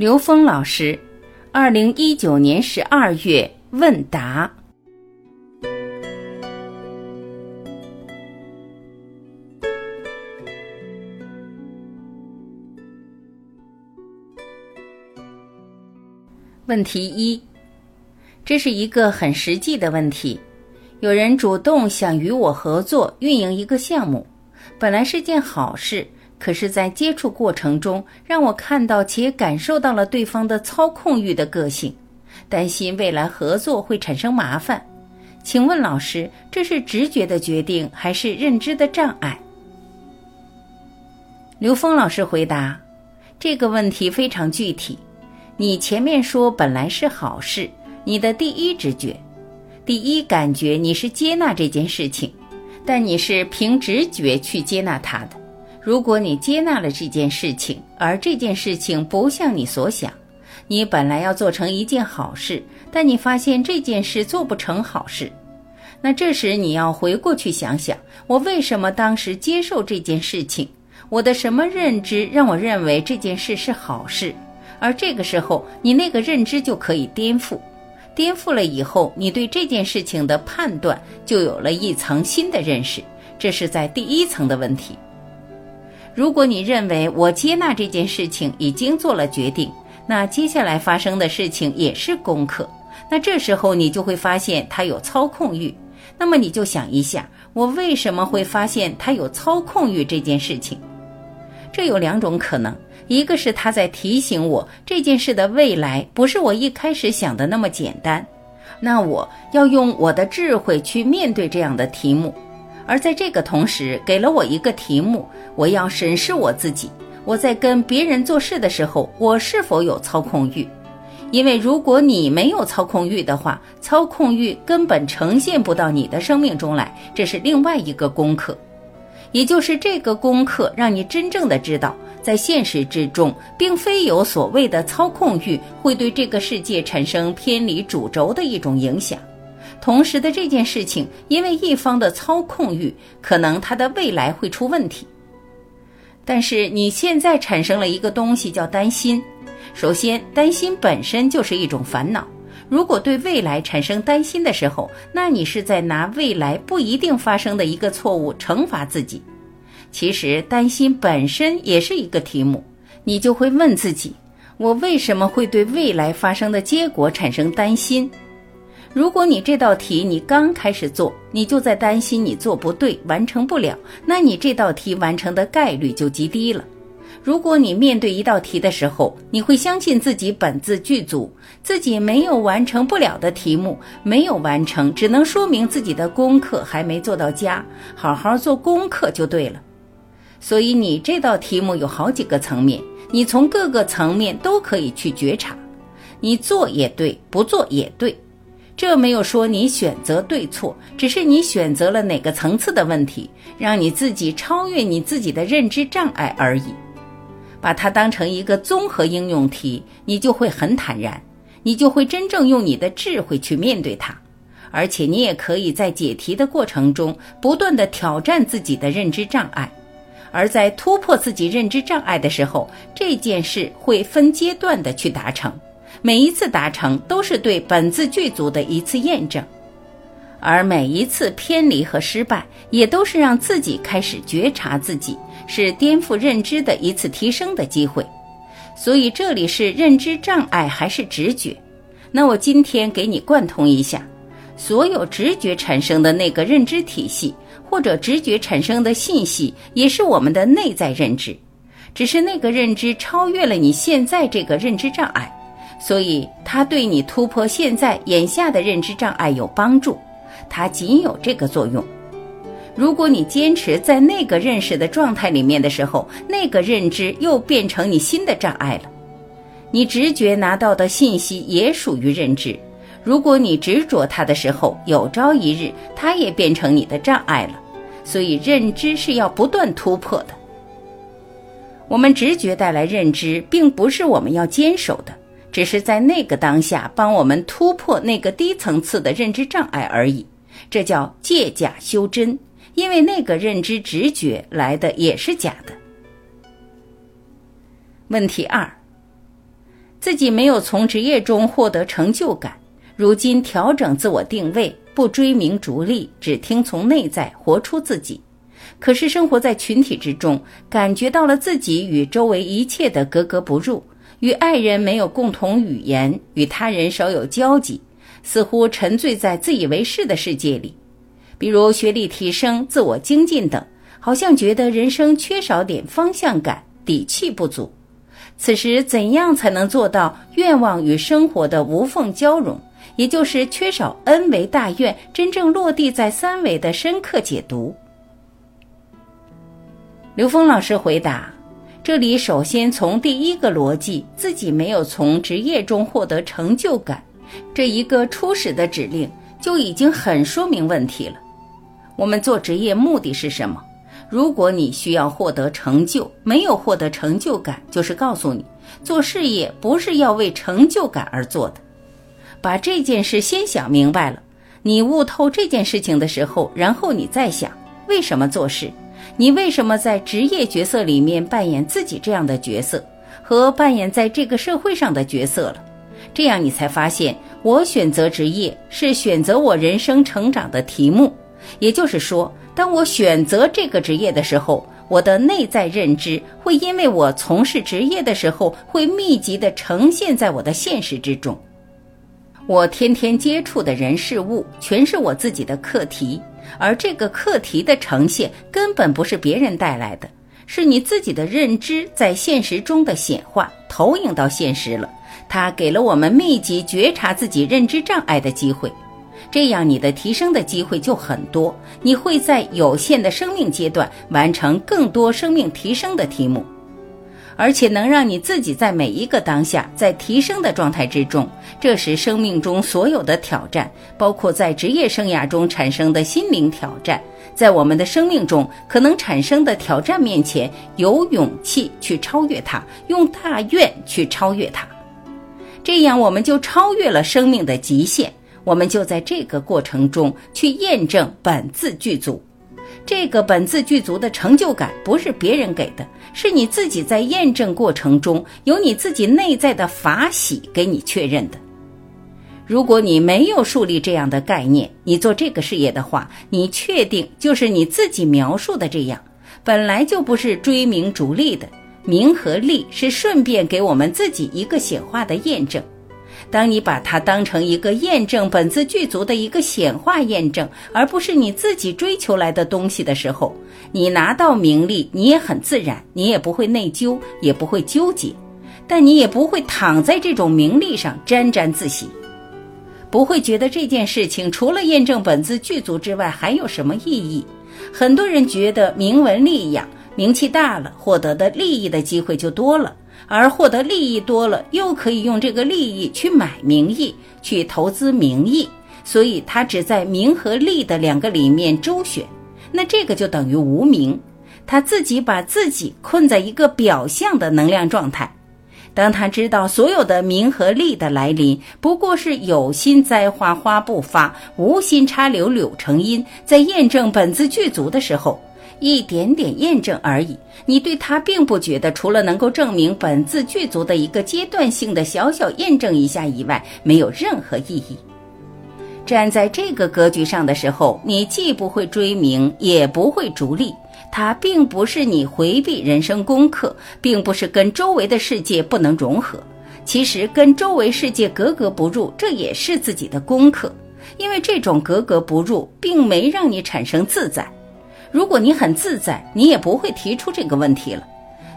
刘峰老师，二零一九年十二月问答。问题一，这是一个很实际的问题。有人主动想与我合作运营一个项目，本来是件好事。可是，在接触过程中，让我看到且感受到了对方的操控欲的个性，担心未来合作会产生麻烦。请问老师，这是直觉的决定，还是认知的障碍？刘峰老师回答：这个问题非常具体。你前面说本来是好事，你的第一直觉、第一感觉，你是接纳这件事情，但你是凭直觉去接纳它的。如果你接纳了这件事情，而这件事情不像你所想，你本来要做成一件好事，但你发现这件事做不成好事，那这时你要回过去想想，我为什么当时接受这件事情？我的什么认知让我认为这件事是好事？而这个时候，你那个认知就可以颠覆，颠覆了以后，你对这件事情的判断就有了一层新的认识，这是在第一层的问题。如果你认为我接纳这件事情已经做了决定，那接下来发生的事情也是功课。那这时候你就会发现他有操控欲。那么你就想一下，我为什么会发现他有操控欲这件事情？这有两种可能：一个是他在提醒我这件事的未来不是我一开始想的那么简单，那我要用我的智慧去面对这样的题目。而在这个同时，给了我一个题目，我要审视我自己。我在跟别人做事的时候，我是否有操控欲？因为如果你没有操控欲的话，操控欲根本呈现不到你的生命中来。这是另外一个功课，也就是这个功课让你真正的知道，在现实之中，并非有所谓的操控欲会对这个世界产生偏离主轴的一种影响。同时的这件事情，因为一方的操控欲，可能他的未来会出问题。但是你现在产生了一个东西叫担心。首先，担心本身就是一种烦恼。如果对未来产生担心的时候，那你是在拿未来不一定发生的一个错误惩罚自己。其实担心本身也是一个题目，你就会问自己：我为什么会对未来发生的结果产生担心？如果你这道题你刚开始做，你就在担心你做不对，完成不了，那你这道题完成的概率就极低了。如果你面对一道题的时候，你会相信自己本自具足，自己没有完成不了的题目，没有完成，只能说明自己的功课还没做到家，好好做功课就对了。所以你这道题目有好几个层面，你从各个层面都可以去觉察，你做也对，不做也对。这没有说你选择对错，只是你选择了哪个层次的问题，让你自己超越你自己的认知障碍而已。把它当成一个综合应用题，你就会很坦然，你就会真正用你的智慧去面对它。而且你也可以在解题的过程中不断的挑战自己的认知障碍，而在突破自己认知障碍的时候，这件事会分阶段的去达成。每一次达成都是对本自具足的一次验证，而每一次偏离和失败也都是让自己开始觉察自己，是颠覆认知的一次提升的机会。所以这里是认知障碍还是直觉？那我今天给你贯通一下，所有直觉产生的那个认知体系，或者直觉产生的信息，也是我们的内在认知，只是那个认知超越了你现在这个认知障碍。所以，它对你突破现在眼下的认知障碍有帮助，它仅有这个作用。如果你坚持在那个认识的状态里面的时候，那个认知又变成你新的障碍了。你直觉拿到的信息也属于认知，如果你执着它的时候，有朝一日它也变成你的障碍了。所以，认知是要不断突破的。我们直觉带来认知，并不是我们要坚守的。只是在那个当下帮我们突破那个低层次的认知障碍而已，这叫借假修真。因为那个认知直觉来的也是假的。问题二：自己没有从职业中获得成就感，如今调整自我定位，不追名逐利，只听从内在，活出自己。可是生活在群体之中，感觉到了自己与周围一切的格格不入，与爱人没有共同语言，与他人少有交集，似乎沉醉在自以为是的世界里。比如学历提升、自我精进等，好像觉得人生缺少点方向感，底气不足。此时怎样才能做到愿望与生活的无缝交融？也就是缺少 N 维大愿真正落地在三维的深刻解读。刘峰老师回答：“这里首先从第一个逻辑，自己没有从职业中获得成就感，这一个初始的指令就已经很说明问题了。我们做职业目的是什么？如果你需要获得成就，没有获得成就感，就是告诉你，做事业不是要为成就感而做的。把这件事先想明白了，你悟透这件事情的时候，然后你再想为什么做事。”你为什么在职业角色里面扮演自己这样的角色，和扮演在这个社会上的角色了？这样你才发现，我选择职业是选择我人生成长的题目。也就是说，当我选择这个职业的时候，我的内在认知会因为我从事职业的时候，会密集的呈现在我的现实之中。我天天接触的人事物，全是我自己的课题。而这个课题的呈现根本不是别人带来的，是你自己的认知在现实中的显化，投影到现实了。它给了我们密集觉察自己认知障碍的机会，这样你的提升的机会就很多。你会在有限的生命阶段完成更多生命提升的题目。而且能让你自己在每一个当下在提升的状态之中，这时生命中所有的挑战，包括在职业生涯中产生的心灵挑战，在我们的生命中可能产生的挑战面前，有勇气去超越它，用大愿去超越它，这样我们就超越了生命的极限，我们就在这个过程中去验证本自具足。这个本自具足的成就感不是别人给的，是你自己在验证过程中由你自己内在的法喜给你确认的。如果你没有树立这样的概念，你做这个事业的话，你确定就是你自己描述的这样，本来就不是追名逐利的，名和利是顺便给我们自己一个显化的验证。当你把它当成一个验证本自具足的一个显化验证，而不是你自己追求来的东西的时候，你拿到名利，你也很自然，你也不会内疚，也不会纠结，但你也不会躺在这种名利上沾沾自喜，不会觉得这件事情除了验证本自具足之外还有什么意义。很多人觉得名闻利养，名气大了，获得的利益的机会就多了。而获得利益多了，又可以用这个利益去买名义，去投资名义，所以他只在名和利的两个里面周旋，那这个就等于无名，他自己把自己困在一个表象的能量状态。当他知道所有的名和利的来临不过是有心栽花花不发，无心插柳柳成荫，在验证本自具足的时候。一点点验证而已，你对他并不觉得除了能够证明本自具足的一个阶段性的小小验证一下以外，没有任何意义。站在这个格局上的时候，你既不会追名，也不会逐利。它并不是你回避人生功课，并不是跟周围的世界不能融合。其实跟周围世界格格不入，这也是自己的功课，因为这种格格不入，并没让你产生自在。如果你很自在，你也不会提出这个问题了。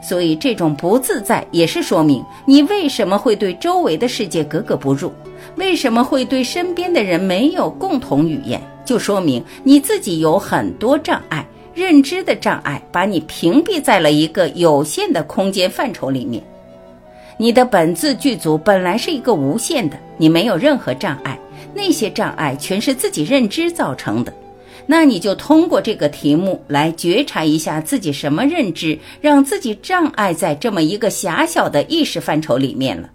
所以，这种不自在也是说明你为什么会对周围的世界格格不入，为什么会对身边的人没有共同语言，就说明你自己有很多障碍，认知的障碍把你屏蔽在了一个有限的空间范畴里面。你的本自具足本来是一个无限的，你没有任何障碍，那些障碍全是自己认知造成的。那你就通过这个题目来觉察一下自己什么认知，让自己障碍在这么一个狭小的意识范畴里面了。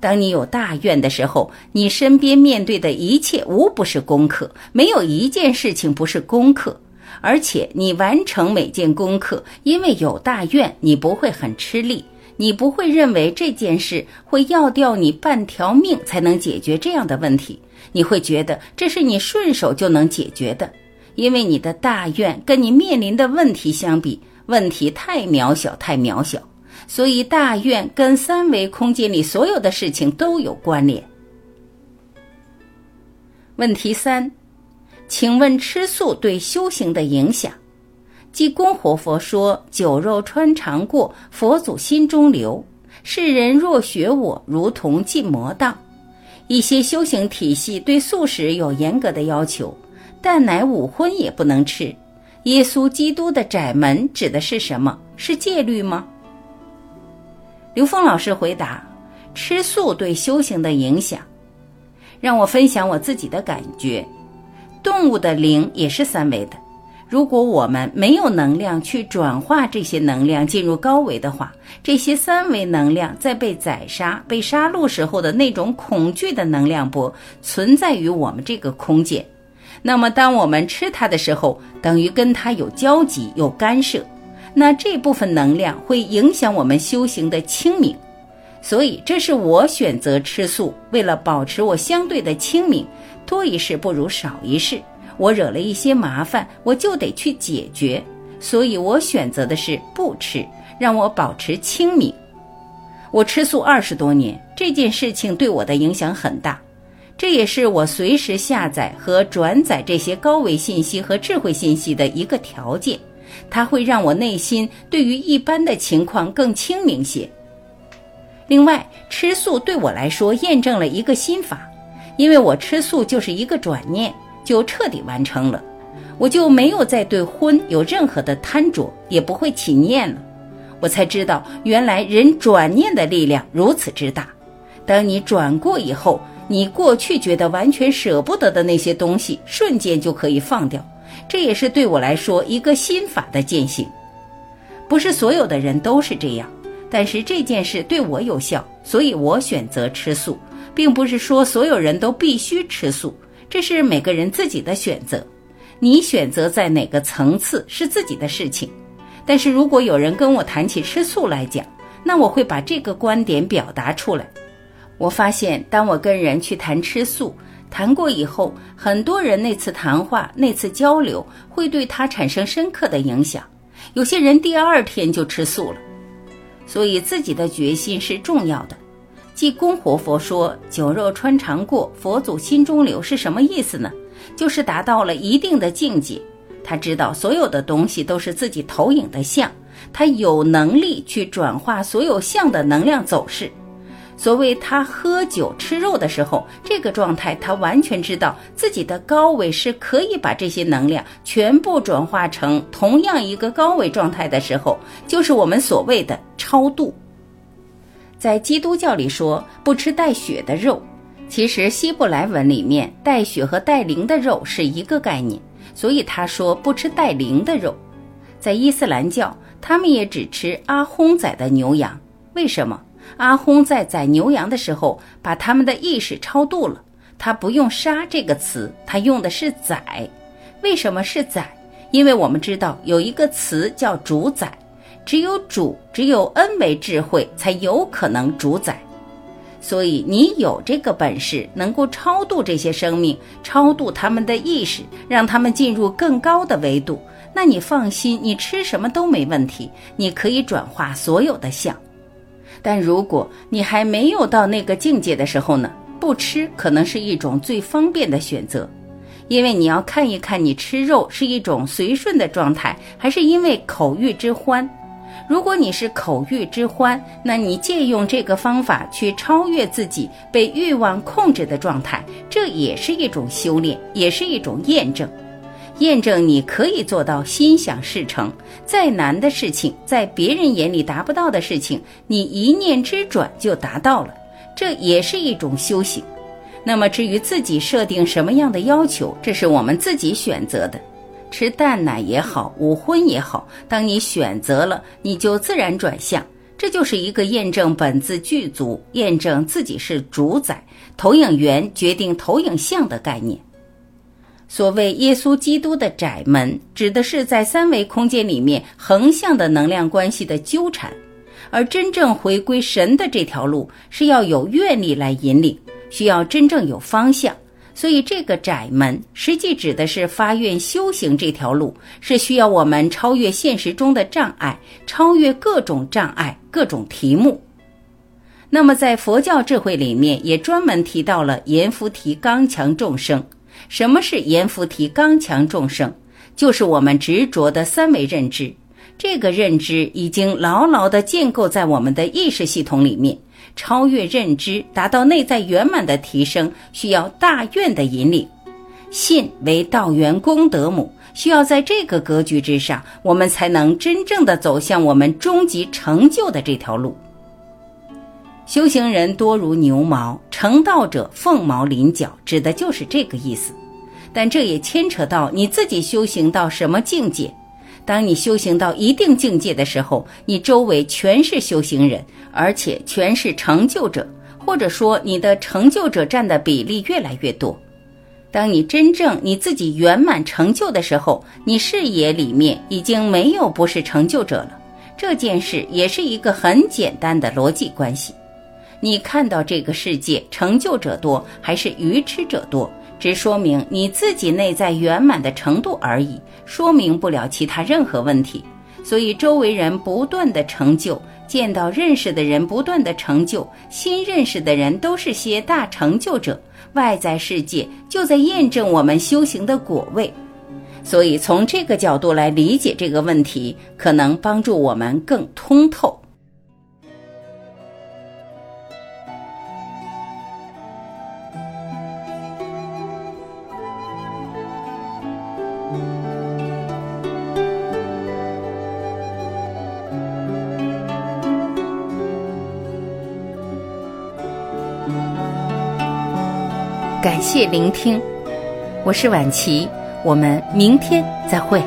当你有大愿的时候，你身边面对的一切无不是功课，没有一件事情不是功课。而且你完成每件功课，因为有大愿，你不会很吃力，你不会认为这件事会要掉你半条命才能解决这样的问题，你会觉得这是你顺手就能解决的，因为你的大愿跟你面临的问题相比，问题太渺小，太渺小。所以，大愿跟三维空间里所有的事情都有关联。问题三，请问吃素对修行的影响？济公活佛说：“酒肉穿肠过，佛祖心中留。世人若学我，如同进魔道。”一些修行体系对素食有严格的要求，蛋奶五荤也不能吃。耶稣基督的窄门指的是什么？是戒律吗？刘峰老师回答：“吃素对修行的影响，让我分享我自己的感觉。动物的灵也是三维的，如果我们没有能量去转化这些能量进入高维的话，这些三维能量在被宰杀、被杀戮时候的那种恐惧的能量波存在于我们这个空间。那么，当我们吃它的时候，等于跟它有交集、有干涉。”那这部分能量会影响我们修行的清明，所以这是我选择吃素，为了保持我相对的清明。多一事不如少一事，我惹了一些麻烦，我就得去解决，所以我选择的是不吃，让我保持清明。我吃素二十多年，这件事情对我的影响很大，这也是我随时下载和转载这些高维信息和智慧信息的一个条件。它会让我内心对于一般的情况更清明些。另外，吃素对我来说验证了一个心法，因为我吃素就是一个转念，就彻底完成了，我就没有再对荤有任何的贪着，也不会起念了。我才知道，原来人转念的力量如此之大。当你转过以后，你过去觉得完全舍不得的那些东西，瞬间就可以放掉。这也是对我来说一个心法的践行，不是所有的人都是这样，但是这件事对我有效，所以我选择吃素，并不是说所有人都必须吃素，这是每个人自己的选择，你选择在哪个层次是自己的事情。但是如果有人跟我谈起吃素来讲，那我会把这个观点表达出来。我发现，当我跟人去谈吃素。谈过以后，很多人那次谈话、那次交流会对他产生深刻的影响。有些人第二天就吃素了，所以自己的决心是重要的。济公活佛说：“酒肉穿肠过，佛祖心中留”是什么意思呢？就是达到了一定的境界，他知道所有的东西都是自己投影的像，他有能力去转化所有像的能量走势。所谓他喝酒吃肉的时候，这个状态，他完全知道自己的高维是可以把这些能量全部转化成同样一个高维状态的时候，就是我们所谓的超度。在基督教里说不吃带血的肉，其实希伯来文里面带血和带灵的肉是一个概念，所以他说不吃带灵的肉。在伊斯兰教，他们也只吃阿訇宰的牛羊，为什么？阿訇在宰牛羊的时候，把他们的意识超度了。他不用“杀”这个词，他用的是“宰”。为什么是宰？因为我们知道有一个词叫“主宰”，只有主，只有恩为智慧，才有可能主宰。所以你有这个本事，能够超度这些生命，超度他们的意识，让他们进入更高的维度。那你放心，你吃什么都没问题，你可以转化所有的相。但如果你还没有到那个境界的时候呢？不吃可能是一种最方便的选择，因为你要看一看你吃肉是一种随顺的状态，还是因为口欲之欢。如果你是口欲之欢，那你借用这个方法去超越自己被欲望控制的状态，这也是一种修炼，也是一种验证。验证你可以做到心想事成，再难的事情，在别人眼里达不到的事情，你一念之转就达到了，这也是一种修行。那么至于自己设定什么样的要求，这是我们自己选择的。吃蛋奶也好，五荤也好，当你选择了，你就自然转向。这就是一个验证本自具足，验证自己是主宰，投影源决定投影像的概念。所谓耶稣基督的窄门，指的是在三维空间里面横向的能量关系的纠缠，而真正回归神的这条路是要有愿力来引领，需要真正有方向。所以，这个窄门实际指的是发愿修行这条路，是需要我们超越现实中的障碍，超越各种障碍、各种题目。那么，在佛教智慧里面，也专门提到了阎浮提刚强众生。什么是阎浮提刚强众生？就是我们执着的三维认知。这个认知已经牢牢地建构在我们的意识系统里面。超越认知，达到内在圆满的提升，需要大愿的引领。信为道源功德母，需要在这个格局之上，我们才能真正的走向我们终极成就的这条路。修行人多如牛毛，成道者凤毛麟角，指的就是这个意思。但这也牵扯到你自己修行到什么境界。当你修行到一定境界的时候，你周围全是修行人，而且全是成就者，或者说你的成就者占的比例越来越多。当你真正你自己圆满成就的时候，你视野里面已经没有不是成就者了。这件事也是一个很简单的逻辑关系。你看到这个世界成就者多还是愚痴者多？只说明你自己内在圆满的程度而已，说明不了其他任何问题。所以周围人不断的成就，见到认识的人不断的成就，新认识的人都是些大成就者，外在世界就在验证我们修行的果位。所以从这个角度来理解这个问题，可能帮助我们更通透。谢聆听，我是晚琪，我们明天再会。